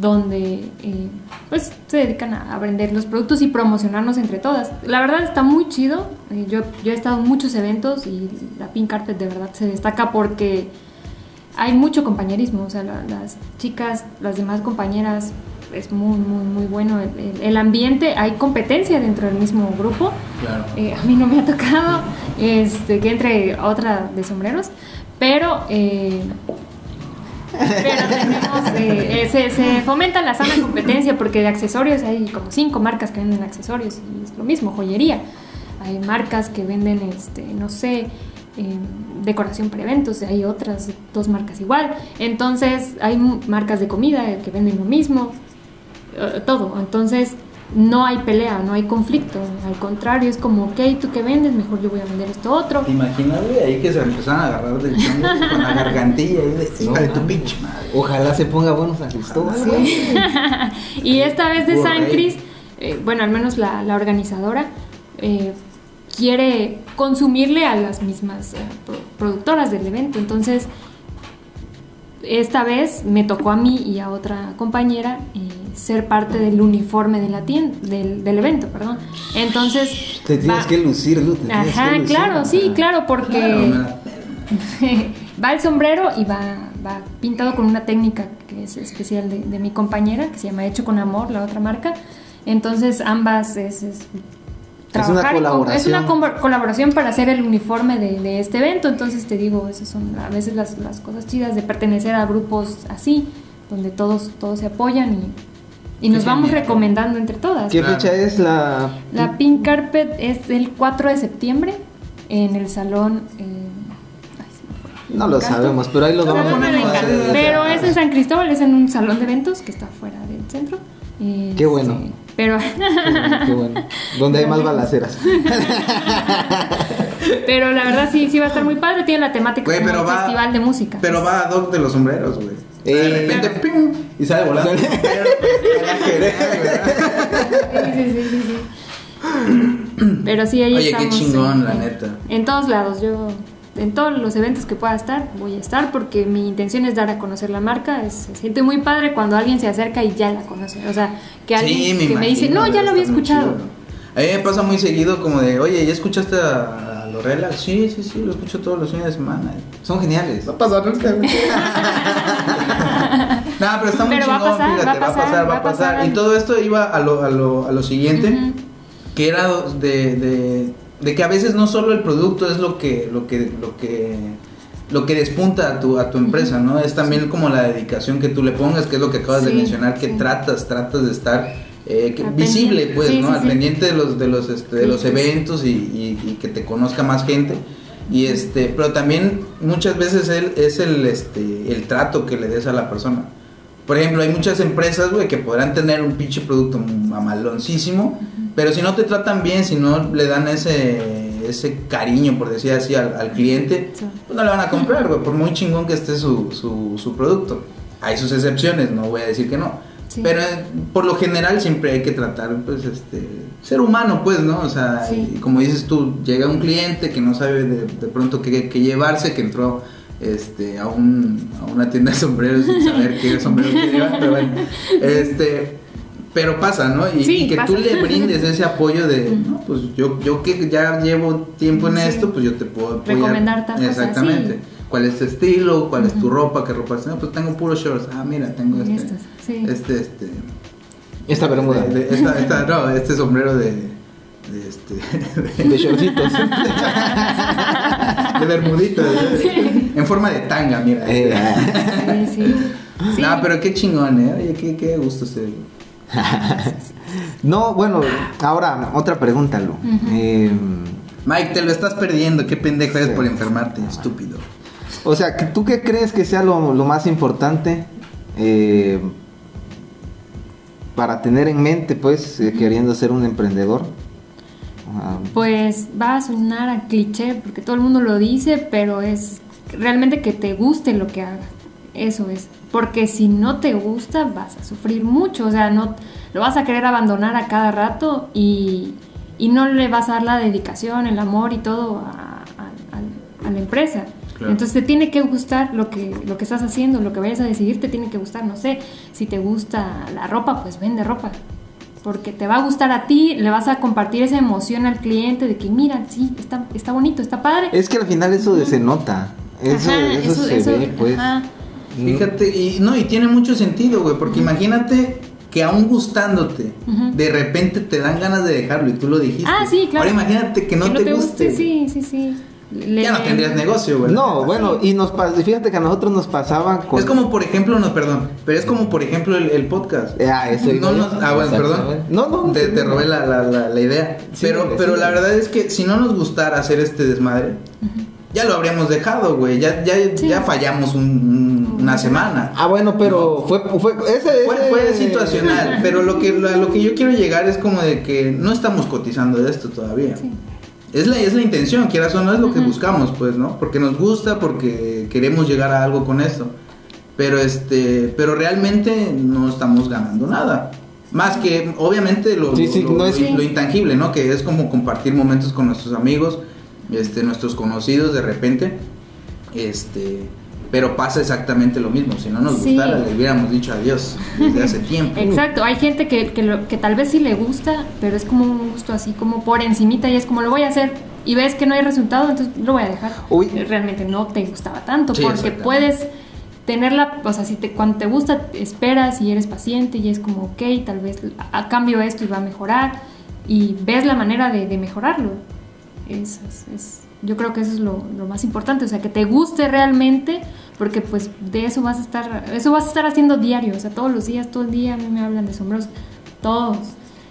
donde eh, pues se dedican a, vender los productos y promocionarnos entre todas. La verdad está muy chido. eh, yo, yo he estado en muchos eventos y la Pink Carpet de verdad se destaca porque hay mucho compañerismo. O sea, la- las chicas, las demás compañeras, es muy, muy, muy bueno el, el- el ambiente. Hay competencia dentro del mismo grupo. Claro. Eh, a mí no me ha tocado este, que entre otra de sombreros, pero, pero tenemos, eh, se, se fomenta la sana competencia porque de accesorios hay como cinco marcas que venden accesorios y es lo mismo, joyería. Hay marcas que venden, este, no sé, eh, decoración para eventos, hay otras dos marcas igual. Entonces hay marcas de comida que venden lo mismo, eh, todo. Entonces no hay pelea, no hay conflicto. Al contrario, es como, ok, tú que vendes, mejor yo voy a vender esto otro. ¿Te imaginas, güey? Ahí que se empezaron a agarrar del chongo con la gargantilla y de, No, hija de tu pinche madre. Ojalá se ponga bueno San Cristóbal. Sí. y esta vez de San. Cris, eh, bueno, al menos la, la organizadora eh, quiere consumirle a las mismas eh, pro- productoras del evento. Entonces, esta vez me tocó a mí y a otra compañera eh, ser parte del uniforme de la tienda, del, del evento, perdón. Entonces, Te tienes va- que lucir, Luz. te Ajá, que lucir. claro, sí, claro, porque Claro, va el sombrero y va, va pintado con una técnica que es especial de, de mi compañera, que se llama Hecho con Amor, la otra marca. Entonces ambas es... es trabajar es una colaboración. combo- colaboración para hacer el uniforme de, de este evento. Entonces te digo, esas son a veces las, las cosas chidas de pertenecer a grupos así, donde todos, todos se apoyan y, y nos vamos recomendando entre todas. ¿Qué fecha es la.? La Pink Carpet es el 4 de septiembre en el salón. eh. No lo sabemos, pero ahí lo vamos a eh, Pero es en San Cristóbal, es en un salón de eventos que está fuera del centro. Qué bueno. Sí, Pero, Qué bueno, qué. Donde hay más balaceras. pero la verdad sí, sí va a estar muy padre. Tiene la temática Güey, como pero un va- festival de música. Pero va a Doc de los sombreros, güey. Eh, de repente, claro. ¡ping! y sale volando. Sale- Sí, sí, sí, sí, sí. Pero sí, ahí Oye, qué estamos. chingón, eh, la neta. En todos lados, yo en todos los eventos que pueda estar, voy a estar porque mi intención es dar a conocer la marca. Es, se siente muy padre cuando alguien se acerca y ya la conoce. O sea, que alguien que me dice, no, ya lo había escuchado. chido. A mí me pasa muy seguido como de, oye, ¿ya escuchaste a, a Lorela? Sí, sí, sí, lo escucho todos los fines de semana. Son geniales. Va a pasar nunca. no, pero está muy Pero va a chingón, pasar, fíjate, va a pasar, va a pasar. Y todo esto iba a lo, a lo, a lo siguiente, que era de, de, de que a veces no solo el producto es lo que, lo que, lo que, lo que despunta a tu, a tu empresa, ¿no? Es también como la dedicación que tú le pongas, que es lo que acabas de mencionar, que sí. tratas, tratas de estar eh, que- visible, pues, Sí, ¿no? Al pendiente de los, de los, este, de los eventos y, y- y que te conozca más gente. Y este, pero también muchas veces es el, este, el trato que le des a la persona. Por ejemplo, hay muchas empresas, güey, que podrán tener un pinche producto mamaloncísimo, pero si no te tratan bien, si no le dan ese, ese cariño, por decir así, al, al cliente, Sí. pues no le van a comprar, güey, por muy chingón que esté su, su, su producto. Hay sus excepciones, no voy a decir que no. Sí. Pero eh, por lo general siempre hay que tratar, pues, este, ser humano, pues, ¿no? O sea, Sí. y como dices tú, llega un cliente que no sabe de, de pronto qué, qué llevarse, que entró este, a, un, a una tienda de sombreros sin saber qué sombrero que llevar, pero bueno, este, pero pasa, ¿no? Y, Sí, y que pasa. tú le brindes ese apoyo de, no, pues yo, yo que ya llevo tiempo en Sí. esto, pues yo te puedo apoyar. Recomendar tal cosa, Exactamente. sí. ¿Cuál es tu estilo? ¿Cuál es tu ropa? ¿Qué ropa? No, pues tengo puros shorts. Ah, mira, tengo este. Estos, sí. Este, este. Esta bermuda. de- de- esta, esta- no, este sombrero de. De este. De shortcitos. de bermudita. de- En forma de tanga, mira. Eh, ah. Sí, sí. Sí. No, pero qué chingón, ¿eh? Oye, qué, qué gusto ser. No, bueno, ahora otra pregunta, Lu. Eh, Mike, te lo estás perdiendo. Qué pendejo eres Sí. por enfermarte, estúpido. o sea, ¿que ¿tú qué crees que sea lo, lo más importante eh, para tener en mente, pues, eh, queriendo ser un emprendedor? Ah, Pues va a sonar a cliché porque todo el mundo lo dice, pero es realmente que te guste lo que hagas. Eso es. Porque si no te gusta, vas a sufrir mucho. O sea, no lo vas a querer abandonar a cada rato y, y no le vas a dar la dedicación, el amor y todo a, a- a- a la empresa. Claro. Entonces te tiene que gustar lo que, lo que estás haciendo, lo que vayas a decidir, te tiene que gustar. No sé, si te gusta la ropa, pues vende ropa porque te va a gustar a ti, le vas a compartir esa emoción al cliente de que mira, sí, está, está bonito, está padre. Es que al final eso de- se nota. Eso, Ajá, eso, se ve, pues. ajá. Fíjate, y no, y tiene mucho sentido, güey, porque imagínate que aún gustándote, de repente te dan ganas de dejarlo y tú lo dijiste. Ah, sí, claro. Ahora imagínate que no, te, guste. sí, sí, sí. Le- Ya no tendrías negocio, güey. No, bueno, y nos pas- fíjate que a nosotros nos pasaba con... Es como, por ejemplo, no, perdón, pero es como, por ejemplo, el, el podcast. Ah, eso no, nos- ah, bueno, perdón. No, no. Te, te robé la, la, la, la idea. Sí, pero sí, pero sí. la verdad es que si no nos gustara hacer este desmadre, ya lo habríamos dejado, güey. Ya, ya, Sí. ya fallamos un- un- una semana. Ah, bueno, pero fue, fue, ese, Fue, ese- fue situacional, pero lo que, lo, a lo que yo quiero llegar es como de que no estamos cotizando de esto todavía. Sí. Es la, es la intención, quieras o no, es lo que buscamos, pues, ¿no? Porque nos gusta, porque queremos llegar a algo con esto. Pero este, pero realmente no estamos ganando nada. Más que, obviamente, lo, Sí, sí, lo- no es- lo- lo intangible, ¿no? Que es como compartir momentos con nuestros amigos, este, nuestros conocidos de repente. Este, pero pasa exactamente lo mismo. Si no nos Sí. gustara, le hubiéramos dicho adiós desde hace tiempo. Exacto, hay gente que, que, lo- que tal vez sí le gusta, pero es como un gusto así como por encimita y es como lo voy a hacer y ves que no hay resultado, entonces lo voy a dejar. Uy. Realmente no te gustaba tanto Sí, porque puedes tenerla, o sea, si te, cuando te gusta esperas y eres paciente y es como, ok, tal vez a, a cambio esto y va a mejorar y ves la manera de, de mejorarlo. Es, es- es- yo creo que eso es lo, lo más importante, o sea, que te guste realmente, porque pues de eso vas a estar, eso vas a estar haciendo diario, o sea, todos los días, todo el día a mí me hablan de sombreros, todos.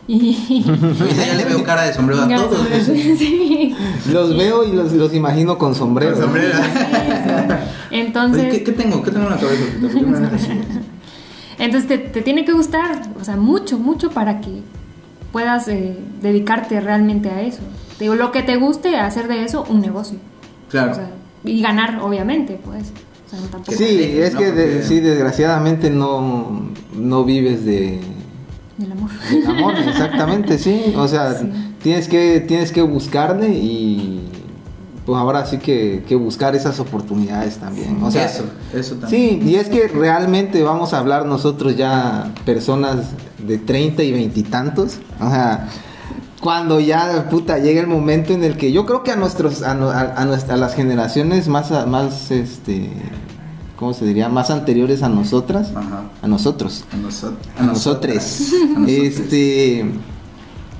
Y Ahorita ya le veo cara de sombrero a todos. Sí. Los veo y los, los imagino con sombrero. Con sombrero. Entonces, Oye, ¿qué, qué tengo? ¿Qué tengo en la cabeza? Entonces te, te tiene que gustar, o sea, mucho, mucho para que puedas eh, dedicarte realmente a eso. Te digo, lo que te guste, hacer de eso un negocio. Claro. O sea, y ganar, obviamente, pues. O sea, tampoco- Sí, es ¿no? que de- sí, desgraciadamente no, no vives de, Del amor. del amor, exactamente, sí. O sea, Sí. tienes que tienes que buscarle y pues ahora sí que, que buscar esas oportunidades también. O sea, eso, eso también. Sí, y es que realmente vamos a hablar nosotros ya personas de 30 y veintitantos. O sea, cuando ya puta llega el momento en el que yo creo que a nuestros a, a- a nuestra- a las generaciones más más este ¿cómo se diría? más anteriores a nosotras, Ajá. a nosotros, A, nosotros. a. A nosotros. Este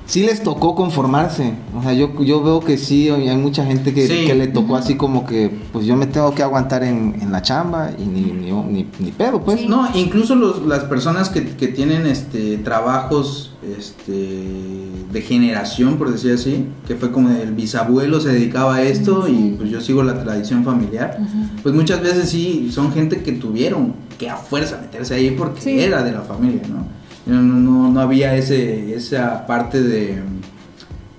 sí les tocó conformarse. O sea, yo, yo veo que sí, hay mucha gente que, Sí. que le tocó así como que, pues yo me tengo que aguantar en, en la chamba y ni, ni, ni, ni pedo, pues. Sí. No, incluso los, las personas que, que tienen este trabajos este de generación, por decir así, que fue como el bisabuelo se dedicaba a esto Sí. y pues yo sigo la tradición familiar, pues muchas veces sí son gente que tuvieron que a fuerza meterse ahí porque Sí. era de la familia, ¿no? No, no, no, no había ese, esa parte de,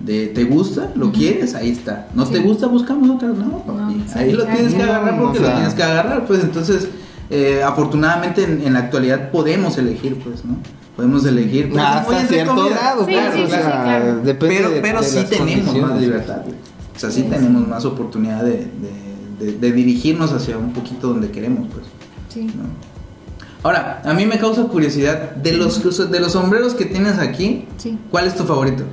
de ¿te gusta? ¿Lo quieres? Ahí está. ¿No Sí. te gusta? Buscamos otra. No, papi. sí, ahí lo tienes que agarrar No, porque o lo tienes que agarrar, pues entonces eh, afortunadamente en, en la actualidad podemos elegir, pues, ¿no? Podemos elegir. pues, Hasta cierto comida. grado, Sí, claro, sí, o sí, sea, sí, claro. depende Pero, de- pero de sí tenemos más libertad. O sea, sí Sí, tenemos más oportunidad de, de- de- de dirigirnos hacia un poquito donde queremos, pues. Sí. ¿no? Ahora, a mí me causa curiosidad, de los, de los sombreros que tienes aquí, Sí. ¿cuál es tu favorito?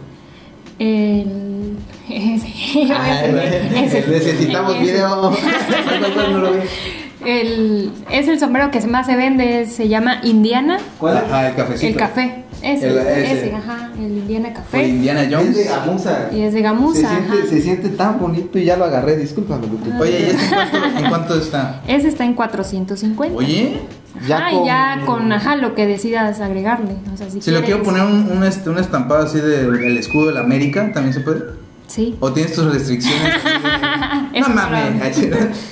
El. Ese. Necesitamos video. El, es el sombrero que más se vende, se llama Indiana. ¿Cuál es? Ajá, el cafecito. El café. Ese, El- ese. ese, ajá, el Indiana Café. Indiana Es Jones. de gamuza. Y es de gamuza, Se siente, ajá. se siente tan bonito y ya lo agarré, discúlpame. Lupe. Oye, ¿y este en cuánto, en cuánto está? Ese está en 450. Oye, Ya ah, con- ya con ajá, lo que decidas agregarle. O sea, si, si lo quiero quieres- poner un, un, este, un estampado así del del escudo de la América, ¿también se puede? Sí. ¿O tienes tus restricciones? No mames.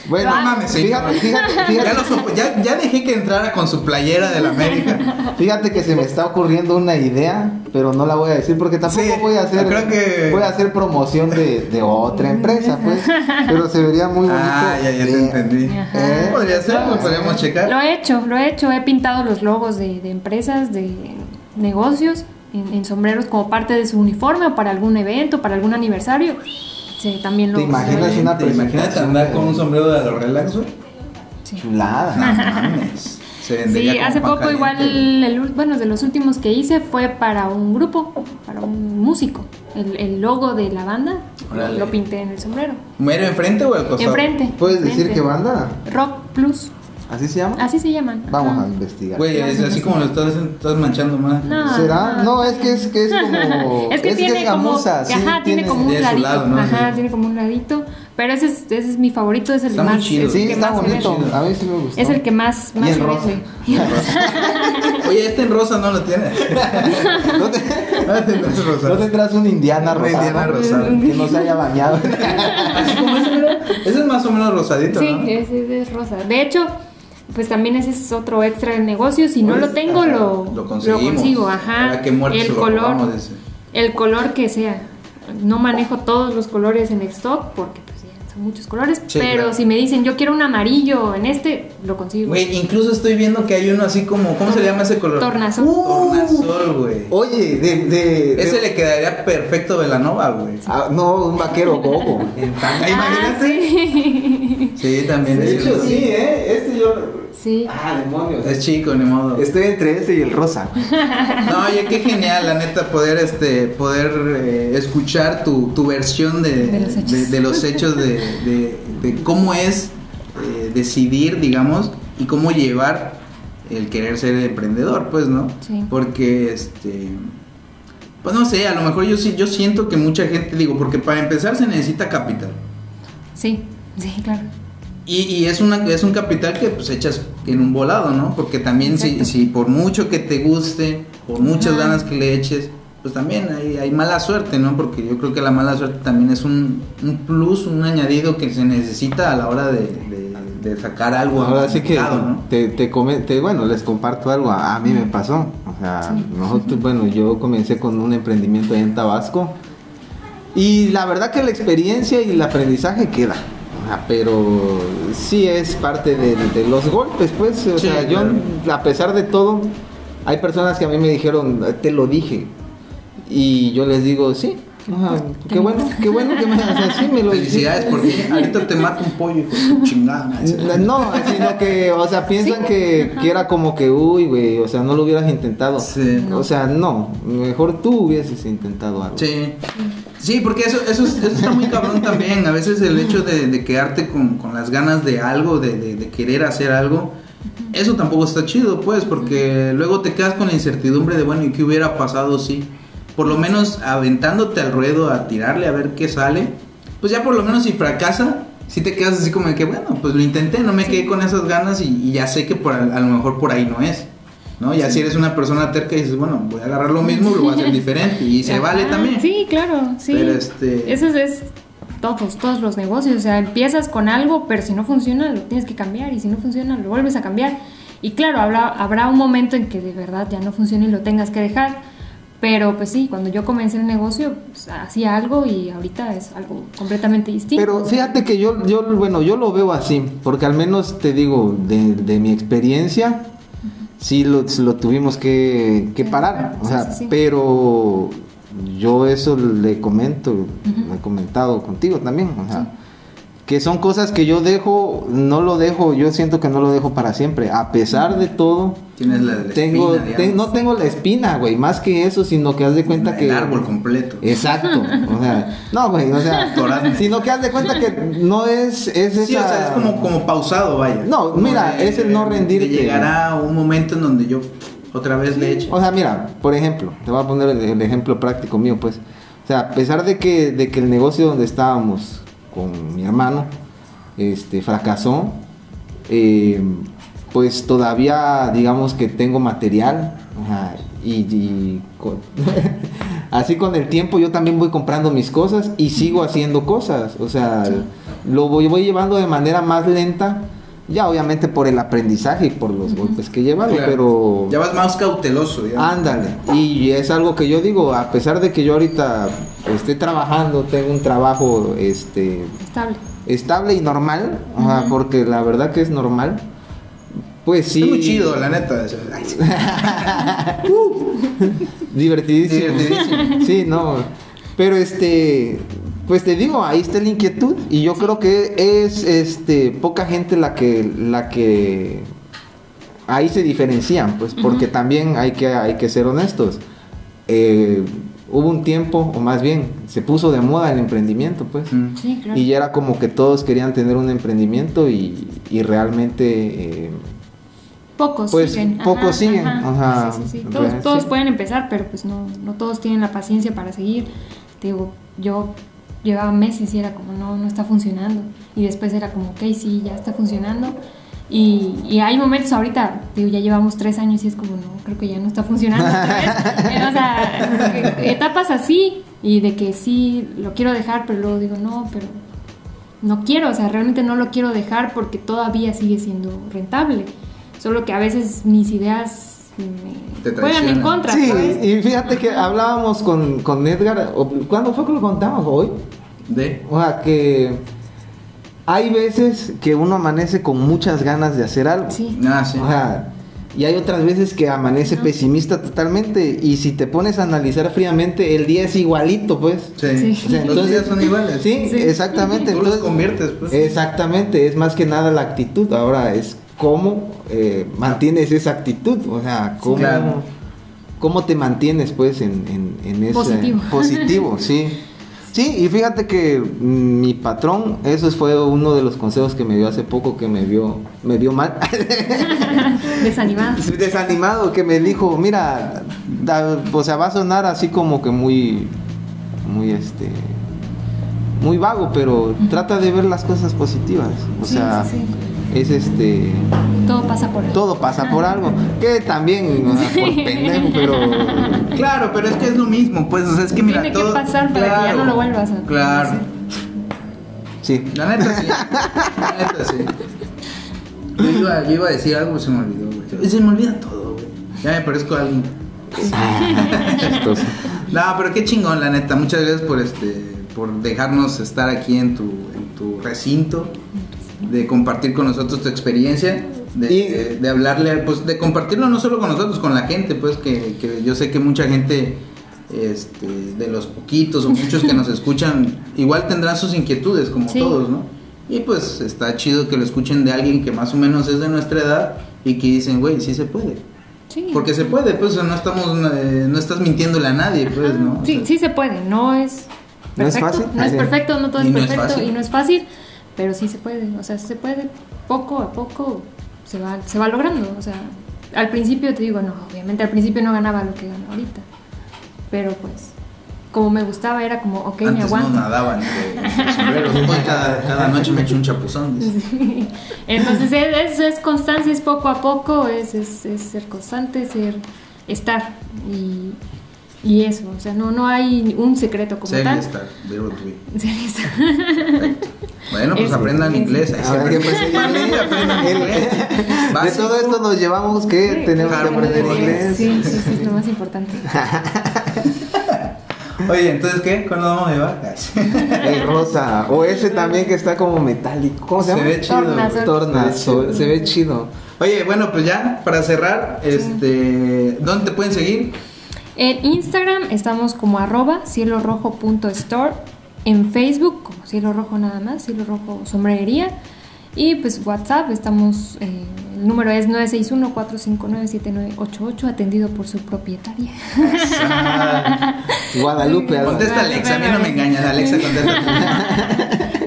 Bueno, no mames, señor. fíjate, fíjate, Ya, fíjate, lo supo- ya, ya dejé que entrara con su playera de la América. fíjate que se me está ocurriendo una idea, pero no la voy a decir porque tampoco Sí, voy a hacer creo que- voy a hacer promoción de, de otra empresa, pues, pero se vería muy bonito. Ah, ya, ya te Eh, entendí. ¿Eh? Podría ser, lo podríamos checar. Lo he hecho, lo he hecho. He pintado los logos de, de empresas, de negocios en, en sombreros como parte de su uniforme o para algún evento, para algún aniversario. Sí, también lo ¿Te imaginas una ¿Te imaginas andar con un sombrero de los relax, sí. Chulada. No mames. Se Sí, hace poco igual, el, bueno, de los últimos que hice fue para un grupo, para un músico. El, el logo de la banda Órale. lo pinté en el sombrero. ¿Mero enfrente o al costado? Enfrente. ¿Puedes decir qué banda? Rock Plus. ¿Así se llama? Así se llaman. Vamos Ajá. a investigar. Güey, es así como lo estás, estás manchando más. No. ¿Será? no. No, es que es que es como es que es tiene como, gamuza, sí, ajá, tiene, como un tiene ladito, lado, ¿no? ajá, Sí. tiene como un ladito, pero ese es, ese es mi favorito, es el Está muy más, chido. es el Sí, que está más bonito. A mí sí me gustó. Es el que más, más Y en se rosa. Oye, este en rosa no lo tienes. ¿No, te- No tendrás rosa. no tendrás un indiana Un rosado? Indiana rosado. Que no se haya bañado. Así como ese. Ese es más o menos rosadito, Sí, ¿no? ese es rosa. De hecho, pues también ese es otro extra del negocio. Si no lo tengo, ajá, lo, lo consigo. Ajá. Se el lo color, el color que sea. No manejo todos los colores en stock porque muchos colores. Sí, pero claro. si me dicen yo quiero un amarillo en este, lo consigo. Güey, incluso estoy viendo que hay uno así como, ¿cómo se llama ese color? Tornasol. Tornasol, güey. Oye, de, de, de- Ese le quedaría perfecto Velanova, güey. Ah, no, un vaquero tanga, Ah, imagínate. sí. Sí, también De hecho, sí, ¿eh? Este yo. Sí. Ah, demonios. Es chico, ni modo. Estoy entre este y el rosa. No, oye, qué genial, la neta, poder este poder eh, escuchar tu, tu versión de, De los hechos. de- de los hechos de, de- de cómo es eh, decidir, digamos, y cómo llevar el querer ser emprendedor, pues, ¿no? Sí. Porque, este, pues no sé, a lo mejor yo sí, yo siento que mucha gente, digo, porque para empezar se necesita capital. Sí, sí, claro. Y, y es, una, es un capital que pues echas en un volado, ¿no? Porque también si, si por mucho que te guste, por muchas Ajá. ganas que le eches, pues también hay, hay mala suerte, ¿no? Porque yo creo que la mala suerte también es un, un plus, un añadido que se necesita a la hora de, de- de sacar algo. Ahora sí que ¿no? te, te, come- te- bueno, les comparto algo. A, a mí me pasó. O sea, Sí. nosotros, bueno, yo comencé con un emprendimiento ahí en Tabasco. Y la verdad que la experiencia y el aprendizaje queda. Pero sí es parte de, de los golpes, pues. O Sí, sea, yo, claro. a pesar de todo, hay personas que a mí me dijeron, te lo dije. Y yo les digo, sí. Ajá, qué bueno, qué bueno que me o sea, sí me lo Felicidades, porque ahorita te mato un pollo, hijo de tu chingada. madre. no, sino que, o sea, piensan Sí. que, que era como que, uy, güey, o sea, no lo hubieras intentado. Sí. O sea, no, mejor tú hubieses intentado algo. Sí. Sí, porque eso, eso, es- eso está muy cabrón también. A veces el hecho de, de quedarte con, con las ganas de algo, de, de- de querer hacer algo, eso tampoco está chido, pues, porque luego te quedas con la incertidumbre de, bueno, ¿y qué hubiera pasado si? Por lo menos aventándote al ruedo a tirarle a ver qué sale, pues ya por lo menos si fracasa, si te quedas así como de que, bueno, pues lo intenté, no me quedé con esas ganas y, y ya sé que por, a, lo mejor por ahí no es. ¿No? Ya si eres una persona terca y dices, bueno, voy a agarrar lo mismo, lo voy a hacer diferente. Y se Ajá, vale también. Sí, claro, sí. Pero este- Eso es, es todos, todos los negocios. O sea, empiezas con algo, pero si no funciona, lo tienes que cambiar. Y si no funciona, lo vuelves a cambiar. Y claro, habrá, habrá un momento en que de verdad ya no funcione y lo tengas que dejar. Pero pues sí, cuando yo comencé el negocio, pues, hacía algo y ahorita es algo completamente distinto. Pero fíjate que yo, yo, bueno, yo lo veo así, porque al menos te digo, de, de mi experiencia, sí lo, lo tuvimos que, que parar. O sea, sí, sí. pero yo eso le comento, lo he comentado contigo también. O sea, que son cosas que yo dejo, no lo dejo, yo siento que no lo dejo para siempre. A pesar de todo, Tienes la, la tengo, espina, te- digamos. no tengo la espina, güey, más que eso, sino que haz de cuenta El que... árbol completo. Exacto. O sea, no, güey, o sea, sino que haz de cuenta que no es, es esa... Sí, o sea, es como, como pausado, vaya. No, Como mira, es el no rendirte. que llegará un momento en donde yo otra vez le eche. O sea, mira, por ejemplo, te voy a poner el, el ejemplo práctico mío, pues. O sea, a pesar de que, de que el negocio donde estábamos con mi hermano este, fracasó, eh, pues todavía digamos que tengo material. ajá, y, y con- así con el tiempo yo también voy comprando mis cosas y sigo haciendo cosas. O sea, lo voy, voy llevando de manera más lenta. Ya obviamente por el aprendizaje y por los golpes que Claro. pero... Ya vas más cauteloso, digamos. Ándale, y es algo que yo digo, a pesar de que yo ahorita esté trabajando, tengo un trabajo este Estable. estable y normal, ajá, porque la verdad que es normal, pues sí. Es muy chido, la neta. sí. Divertidísimo. Divertidísimo. Sí, no. Pero este, pues te digo, ahí está la inquietud y yo creo que es este poca gente la que la que ahí se diferencian, pues porque también hay que hay que ser honestos. Eh, hubo un tiempo o más bien se puso de moda el emprendimiento, pues. Mm. Sí, claro. Y ya era como que todos querían tener un emprendimiento y, y realmente eh, Pocos Pues, siguen. pocos siguen, ajá. Sí, sí, Todos, todos sí. pueden empezar, pero pues no, no todos tienen la paciencia para seguir. Te digo, yo llevaba meses y era como, no, no está funcionando. Y después era como, ok, sí, ya está funcionando. Y, y hay momentos ahorita, digo, ya llevamos tres años y es como, no, creo que ya no está funcionando. otra vez. Pero, o sea, etapas así y de que sí, lo quiero dejar, pero luego digo, no, pero no quiero, o sea, realmente no lo quiero dejar porque todavía sigue siendo rentable. Solo que a veces mis ideas Te juegan en contra. Sí, ¿sabes? y fíjate que hablábamos con, con Edgar, ¿cuándo fue que lo contamos? ¿Hoy? De. O sea, que hay veces que uno amanece con muchas ganas de hacer algo. Sí. Ah, sí. O sea, y hay otras veces que amanece pesimista totalmente. Y si te pones a analizar fríamente, el día es igualito, pues. Sí. Sí. O sea, Los días son iguales. Sí, Sí. exactamente. Tú los Entonces, conviertes, pues. Exactamente, es más que nada la actitud. Ahora es cómo eh, mantienes esa actitud. O sea, cómo, Claro. cómo te mantienes, pues, en, en, en ese Positivo. positivo, sí. Sí, y fíjate que mm, mi patrón, eso fue uno de los consejos que me dio hace poco, que me vio, me vio mal. Desanimada. desanimado que me dijo, mira, da- o sea, va a sonar así como que muy, muy este, muy vago, pero trata de ver las cosas positivas. O Sí, sea, sí, es este, Todo pasa por algo. todo pasa por algo, que también, o sea, por pendejo, pero Claro, pero es que es lo mismo, pues, o sea, es que mira, Tiene que todo... pasar para que ya Claro, no lo vuelvas a- Claro, sí. la neta sí, la neta sí. Yo iba, yo iba a decir algo, se me olvidó, güey. Se me olvida todo, güey. Ya me parezco a alguien. Entonces, No, pero qué chingón, la neta. Muchas gracias por este, por dejarnos estar aquí en tu, en tu recinto, de compartir con nosotros tu experiencia, de, Y- de- de hablarle, pues, de compartirlo no solo con nosotros, con la gente, pues, que, que yo sé que mucha gente, este, de los poquitos o muchos que nos escuchan, igual tendrán sus inquietudes, como Sí. todos, ¿no? Y pues está chido que lo escuchen de alguien que más o menos es de nuestra edad y que dicen, güey, sí se puede. Sí. Porque se puede, pues, no estamos, eh, no estás mintiéndole a nadie, pues, ¿no? O Sí, sea, sí se puede, no es No es perfecto, fácil. no es perfecto, no todo Y es no es perfecto y no es fácil, pero sí se puede, o sea, se puede poco a poco se va se va logrando, o sea, al principio te digo, no, obviamente al principio no ganaba lo que gano ahorita. pero pues como me gustaba era como, ok, me Antes no aguanto. nadaban sombreros. Hoy cada, cada noche me echo un chapuzón. dice. Entonces es, es, es constancia, es poco a poco, es, es, es ser constante, ser estar y, y eso, o sea, no, no hay un secreto como Sería tal. estar, verbo to be. Bueno, pues Es- aprendan es- inglés. Ahí que siempre- inglés. aprendan inglés. De todo esto nos llevamos que tenemos que aprender sí, inglés. Sí, sí, sí, es lo más importante. Oye, entonces, ¿qué? ¿Cuándo vamos a llevar? El rosa. O ese también que está como metálico. ¿Cómo se ve chido. Tornasol. Tornasol. Se ve chido. Oye, bueno, pues ya, para cerrar, este, ¿dónde te pueden seguir? En Instagram estamos como arroba cielorojo.store. En Facebook como cielo rojo nada más, cielo rojo sombrería. Y pues WhatsApp, estamos, eh, el número es 961-459-7988, atendido por su propietaria. Guadalupe. Contesta Alexa, a mí no me engañas, Alexa contesta.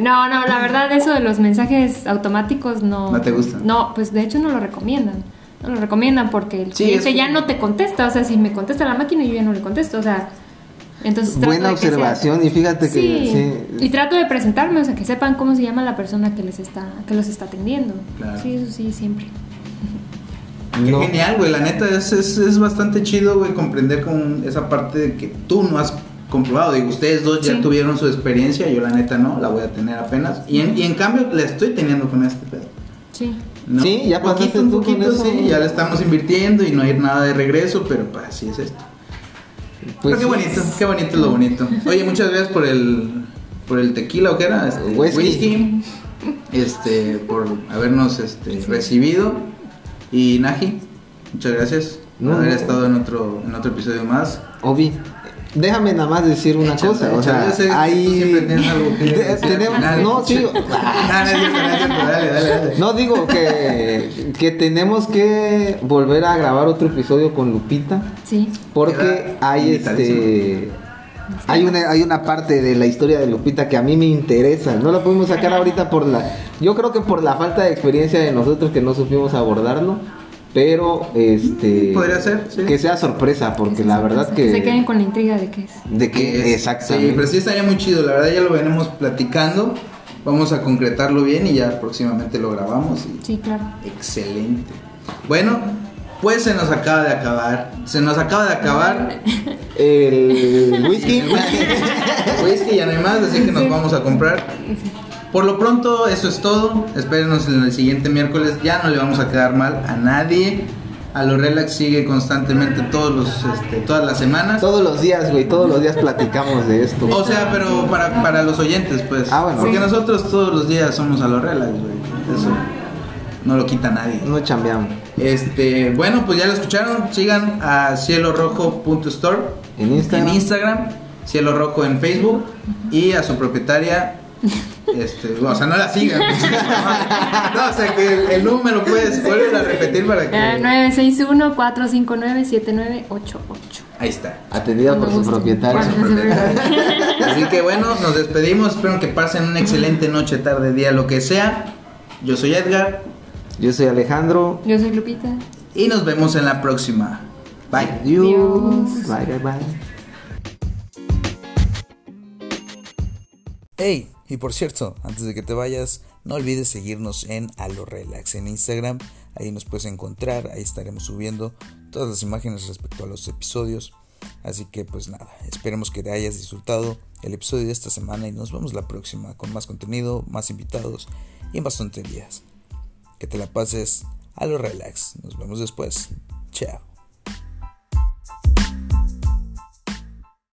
No, no, la verdad eso de los mensajes automáticos no... ¿No te gustan? No, pues de hecho no lo recomiendan. No lo recomiendan porque el Sí, cliente es ya no te contesta. O sea, si me contesta la máquina yo ya no le contesto. O sea, entonces... trato Buena de que sea- observación y fíjate que Sí, sí. y trato de presentarme, o sea, que sepan cómo se llama la persona que les está, que los está atendiendo. Claro. Sí, eso sí, siempre. Qué No. genial, güey. La neta es, es, es bastante chido, güey, comprender con esa parte de que tú no has comprobado. Digo, ustedes dos ya Sí. tuvieron su experiencia, yo la neta no, la voy a tener apenas. Y en, y en cambio la estoy teniendo con este pedo. Sí. ¿No? Sí, ya poquito, pasaste un tú con poquito, eso. sí, ya le estamos invirtiendo y no hay nada de regreso, pero pues así es esto. Pues pero qué bonito, qué bonito es lo bonito. Oye, muchas gracias por el por el tequila o qué era, este, Whisky. este, por habernos este, recibido y Naji, muchas gracias por No, haber no. estado en otro en otro episodio más. Obi, déjame nada más decir una cosa, o sea, yo sé que tú hay siempre tienes algo que Te- decir. al tenemos, no, sí, no digo que, que tenemos que volver a grabar otro episodio con Lupita Sí. porque hay este hay una hay una parte de la historia de Lupita que a mí me interesa. No la pudimos sacar ahorita por la yo creo que por la falta de experiencia de nosotros que no supimos abordarlo, pero este Podría ser, sí. que sea sorpresa porque la verdad que Se queden con la intriga de qué es. de que es- exactamente Sí, pero sí estaría muy chido, la verdad ya lo venimos platicando. Vamos a concretarlo bien y ya próximamente lo grabamos. Y... Sí, claro. Excelente. Bueno, pues se nos acaba de acabar. Se nos acaba de acabar el whisky el whisky, ya no hay más, así que nos vamos a comprar. Por lo pronto, eso es todo. Espérenos en el siguiente miércoles. Ya no le vamos a quedar mal a nadie. A lo relax sigue constantemente todos los, este, todas las semanas. Todos los días, güey, todos los días platicamos de esto. O sea, pero para, para los oyentes, pues. Ah, bueno. Porque Sí. nosotros todos los días somos a lo relax, güey. Eso no lo quita nadie. No chambeamos. Este, bueno, pues ya lo escucharon. Sigan a cielorojo.store En Instagram. en Instagram, Cielo Rojo en Facebook y a su propietaria. Este, o sea, no la sigan. no, o sea, que el, el número puedes volver a repetir para que. Eh, 961-459-7988. Ahí está. Atendida por su propietario. Así que bueno, nos despedimos. Espero que pasen una excelente noche, tarde, día, lo que sea. Yo soy Edgar Yo soy Alejandro. Yo soy Lupita. y nos vemos en la próxima. Bye. Adiós. Adiós. Bye, bye, bye. Hey, y por cierto, antes de que te vayas, no olvides seguirnos en Alo Relax en Instagram. Ahí nos puedes encontrar, ahí estaremos subiendo todas las imágenes respecto a los episodios. Así que pues nada, esperemos que te hayas disfrutado el episodio de esta semana y nos vemos la próxima con más contenido, más invitados y más tonterías. Que te la pases a lo relax. Nos vemos después. Chao.